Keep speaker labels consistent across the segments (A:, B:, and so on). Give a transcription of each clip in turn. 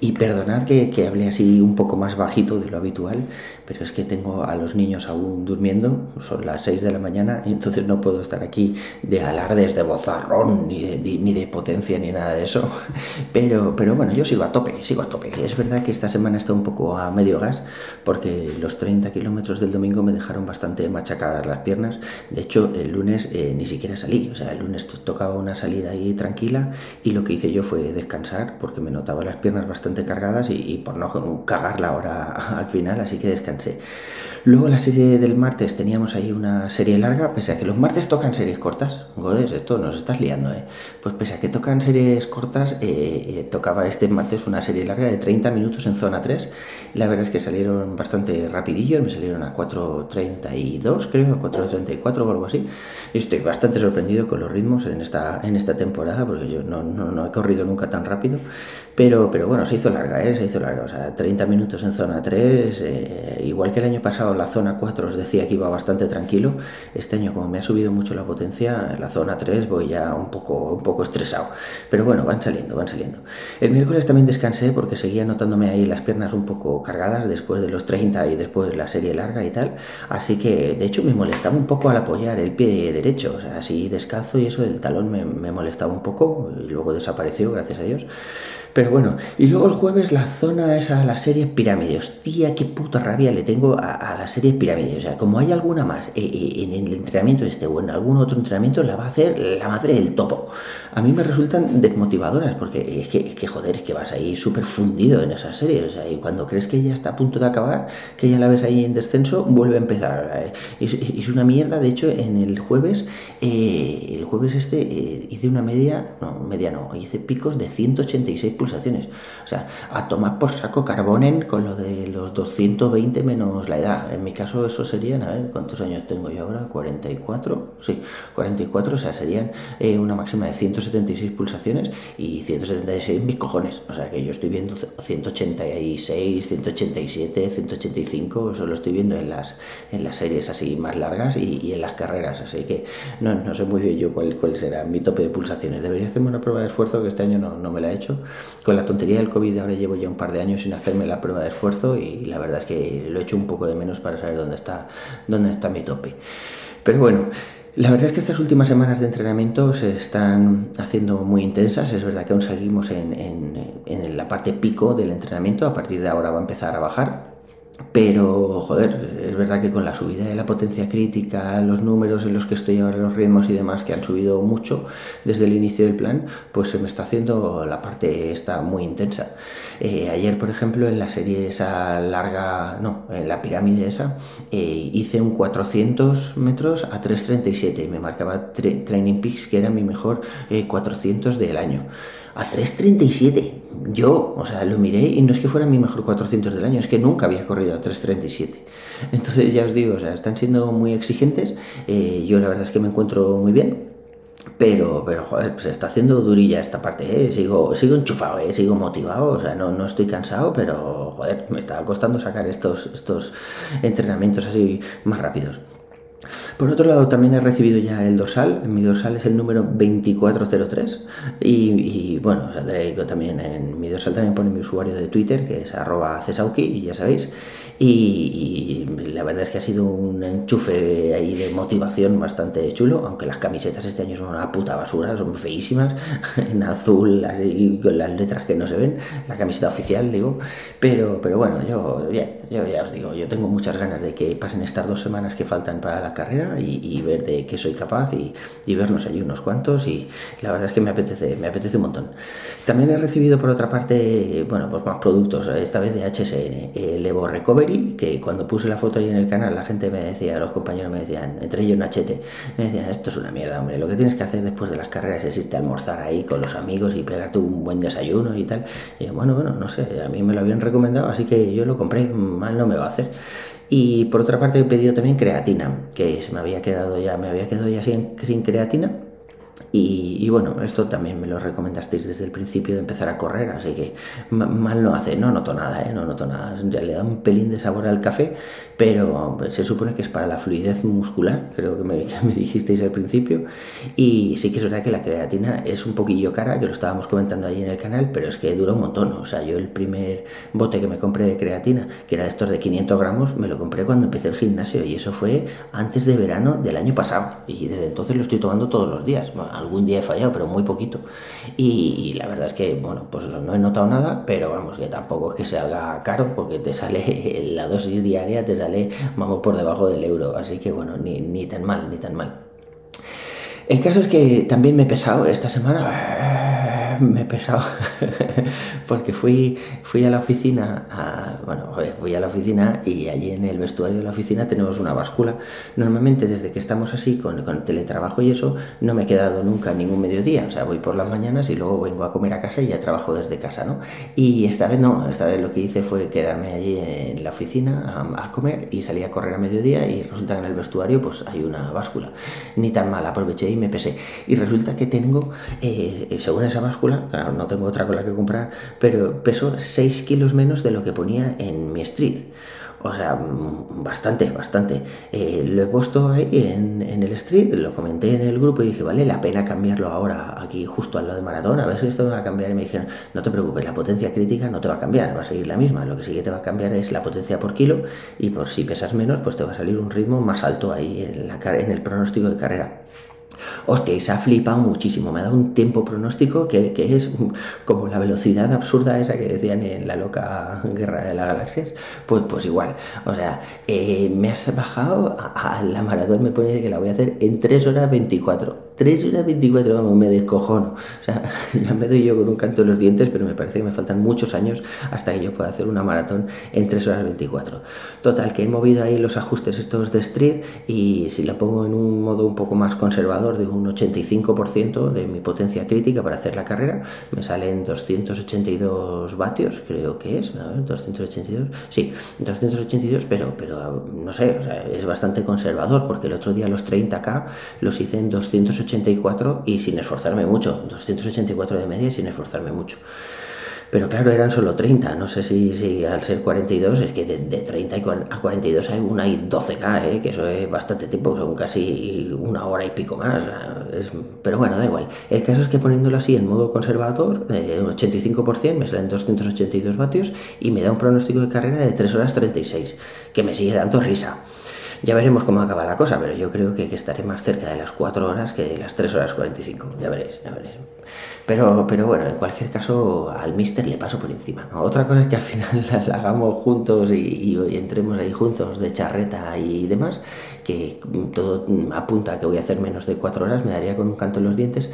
A: Y perdonad que, que hable así un poco más bajito de lo habitual, pero es que tengo a los niños aún durmiendo, son las 6 de la mañana, y entonces no puedo estar aquí de alardes de bozarrón, ni de, ni de potencia, ni nada de eso. Pero, pero bueno, yo sigo a tope, sigo a tope. Es verdad que esta semana está un poco a medio gas, porque los 30 kilómetros del domingo me dejaron bastante machacadas las piernas. De hecho, el lunes eh, ni siquiera salí, o sea, el lunes tocaba una salida ahí tranquila, y lo que hice yo fue descansar, porque me notaba las piernas bastante cargadas y, por no cagarla ahora al final, así que descansé. Luego la serie del martes teníamos ahí una serie larga, pese a que los martes tocan series cortas. Godes, esto nos estás liando, ¿eh? Pues pese a que tocan series cortas, eh, eh, tocaba este martes una serie larga de 30 minutos en zona 3. La verdad es que salieron bastante rapidillos, me salieron a 4.32 creo, a 4.34 o algo así. Y estoy bastante sorprendido con los ritmos en esta, en esta temporada, porque yo no, no, no he corrido nunca tan rápido. Pero, pero bueno, se hizo larga, ¿eh? Se hizo larga, o sea, 30 minutos en zona 3, eh, igual que el año pasado la zona 4 os decía que iba bastante tranquilo, este año como me ha subido mucho la potencia, en la zona 3 voy ya un poco, un poco estresado. Pero bueno, van saliendo, van saliendo. El miércoles también descansé porque seguía notándome ahí las piernas un poco cargadas después de los 30 y después la serie larga y tal. Así que de hecho me molestaba un poco al apoyar el pie derecho, o sea, así descalzo y eso, el talón me, me molestaba un poco y luego desapareció, gracias a Dios. Pero bueno, y luego el jueves la zona esa, la serie pirámide. Hostia, qué puta rabia le tengo a, a la serie pirámide. O sea, como hay alguna más eh, eh, en el entrenamiento este o en algún otro entrenamiento, la va a hacer la madre del topo. A mí me resultan desmotivadoras porque es que, es que joder, es que vas ahí súper fundido en esas series. O sea, y cuando crees que ya está a punto de acabar, que ya la ves ahí en descenso, vuelve a empezar. Es, es una mierda. De hecho, en el jueves, eh, el jueves este, eh, hice una media, no, media no, hice picos de 186 pulsaciones. O sea, a tomar por saco carbonen con lo de los 220 menos la edad. En mi caso, eso serían, a ver, ¿cuántos años tengo yo ahora? 44, sí, 44, o sea, serían eh, una máxima de 176 pulsaciones y 176 mis cojones. O sea, que yo estoy viendo 186, 187, 185, eso lo estoy viendo en las, en las series así más largas y, y en las carreras. Así que no, no sé muy bien yo cuál, cuál será mi tope de pulsaciones. Debería hacerme una prueba de esfuerzo que este año no, no me la he hecho con la tontería del COVID ahora llevo ya un par de años sin hacerme la prueba de esfuerzo y la verdad es que lo he hecho un poco de menos para saber dónde está, dónde está mi tope. Pero bueno, la verdad es que estas últimas semanas de entrenamiento se están haciendo muy intensas. Es verdad que aún seguimos en, en la parte pico del entrenamiento. A partir de ahora va a empezar a bajar. Pero, joder, es verdad que con la subida de la potencia crítica, los números en los que estoy ahora, los ritmos y demás, que han subido mucho desde el inicio del plan, pues se me está haciendo la parte esta muy intensa. Eh, ayer, por ejemplo, en la serie esa larga, no, en la pirámide esa, eh, hice un 400 metros a 3.37 y me marcaba Training Peaks, que era mi mejor eh, 400 del año. A 3.37 yo, o sea, lo miré y no es que fuera mi mejor 400 del año, es que nunca había corrido a 3.37. Entonces ya os digo, o sea, están siendo muy exigentes. Eh, yo la verdad es que me encuentro muy bien. Pero, pero joder, se está haciendo durilla esta parte, ¿eh? sigo, sigo enchufado, ¿eh? sigo motivado, o sea, no, no estoy cansado, pero joder, me está costando sacar estos, estos entrenamientos así más rápidos. Por otro lado, también he recibido ya el dorsal. Mi dorsal es el número 2403. Y, y bueno, os también en mi dorsal también pone mi usuario de Twitter, que es arroba cesauki, y ya sabéis. Y, y, la verdad es que ha sido un enchufe ahí de motivación bastante chulo, aunque las camisetas este año son una puta basura, son feísimas, en azul, así, con las letras que no se ven, la camiseta oficial, digo. Pero, pero bueno, yo, bien, yo ya os digo, yo tengo muchas ganas de que pasen estas dos semanas que faltan para la carrera y, ver de qué soy capaz y, vernos allí unos cuantos y la verdad es que me apetece, me apetece un montón. También he recibido por otra parte, bueno, pues más productos, esta vez de HSN, el Evo Recovery, que cuando puse la foto ahí en el canal la gente me decía, los compañeros me decían, entre ellos Nachete, me decían, esto es una mierda, hombre, lo que tienes que hacer después de las carreras es irte a almorzar ahí con los amigos y pegarte un buen desayuno y tal. Y bueno, bueno, no sé, a mí me lo habían recomendado, así que yo lo compré, mal no me va a hacer. Y por otra parte he pedido también creatina, que se me había quedado ya, me había quedado ya sin creatina y, bueno, esto también me lo recomendasteis desde el principio de empezar a correr, así que mal no hace, no noto nada, ¿eh? no noto nada. le da un pelín de sabor al café, pero se supone que es para la fluidez muscular, creo que me, dijisteis al principio. Y sí que es verdad que la creatina es un poquillo cara, que lo estábamos comentando ahí en el canal, pero es que dura un montón. O sea, yo el primer bote que me compré de creatina, que era estos de 500 gramos, me lo compré cuando empecé el gimnasio y eso fue antes de verano del año pasado. Y desde entonces lo estoy tomando todos los días algún día he fallado, pero muy poquito. Y, la verdad es que, bueno, pues no he notado nada, pero vamos, que tampoco es que se haga caro, porque te sale la dosis diaria, te sale, vamos, por debajo del euro. Así que, bueno, ni, ni tan mal, ni tan mal. El caso es que también me he pesado esta semana, me he pesado, porque fui, fui a la oficina, bueno, fui a la oficina y allí en el vestuario de la oficina tenemos una báscula. Normalmente desde que estamos así con, con teletrabajo y eso, no me he quedado nunca ningún mediodía, o sea, voy por las mañanas y luego vengo a comer a casa y ya trabajo desde casa, ¿no? Y esta vez no, esta vez lo que hice fue quedarme allí en la oficina a, comer y salí a correr a mediodía y resulta que en el vestuario pues hay una báscula. Ni tan mal, aproveché y me pesé. Y resulta que tengo, eh, según esa báscula, no tengo otra con la que comprar, pero peso 6 kilos menos de lo que ponía en mi street. O sea, mm, bastante, bastante. Eh, lo he puesto ahí en, en, el street, lo comenté en el grupo y dije, vale la pena cambiarlo ahora aquí justo al lado de Maratón, a ver si esto me va a cambiar. Y me dijeron, no te preocupes, la potencia crítica no te va a cambiar, va a seguir la misma. Lo que sí que te va a cambiar es la potencia por kilo y por si pesas menos, pues te va a salir un ritmo más alto ahí en, la, en el pronóstico de carrera. Hostia, se ha flipado muchísimo. Me ha dado un tiempo pronóstico que, es como la velocidad absurda esa que decían en la loca guerra de las galaxias. Pues, pues igual. O sea, eh, me has bajado a, la maratón, me pone que la voy a hacer en 3 horas 24. 3 horas 24, vamos, me descojono. O sea, ya me doy yo con un canto en los dientes, pero me parece que me faltan muchos años hasta que yo pueda hacer una maratón en 3 horas 24. Total, que he movido ahí los ajustes estos de Street y si lo pongo en un modo un poco más conservador, de un 85% de mi potencia crítica para hacer la carrera. Me salen 282 vatios, creo que es. Ver, 282. Sí, 282, pero, pero no sé, es bastante conservador porque el otro día los 30K los hice en 284 y sin esforzarme mucho. 284 de media y sin esforzarme mucho. Pero claro, eran solo 30. No sé si, si al ser 42, es que de, 30 a 42 hay una y 12K, ¿eh? que eso es bastante tiempo, son casi una hora y pico más. pero bueno, da igual. El caso es que poniéndolo así en modo conservador, eh, 85%, me salen 282 vatios y me da un pronóstico de carrera de 3 horas 36, que me sigue dando risa. Ya veremos cómo acaba la cosa, pero yo creo que, estaré más cerca de las 4 horas que de las 3 horas 45. Ya veréis, ya veréis. Pero, pero bueno, en cualquier caso, al mister le paso por encima. Otra cosa es que al final la, hagamos juntos y, y, entremos ahí juntos de charreta y demás, que todo apunta a que voy a hacer menos de 4 horas, me daría con un canto en los dientes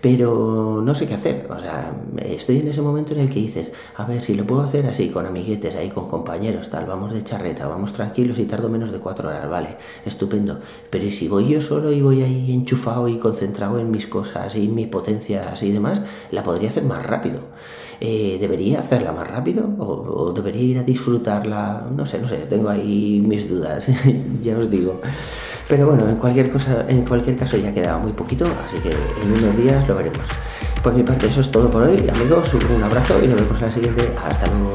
A: pero no sé qué hacer. O sea, estoy en ese momento en el que dices, a ver, si lo puedo hacer así, con amiguetes, ahí con compañeros, tal, vamos de charreta, vamos tranquilos y tardo menos de cuatro horas, vale, estupendo. Pero ¿y si voy yo solo y voy ahí enchufado y concentrado en mis cosas y mis potencias y demás, la podría hacer más rápido. Eh, ¿Debería hacerla más rápido? ¿O, ¿O, debería ir a disfrutarla? No sé, no sé, tengo ahí mis dudas, ya os digo. Pero bueno, en cualquier, cosa, en cualquier caso ya quedaba muy poquito, así que en unos días lo veremos. Por mi parte eso es todo por hoy, amigos, un abrazo y nos vemos en la siguiente. Hasta luego.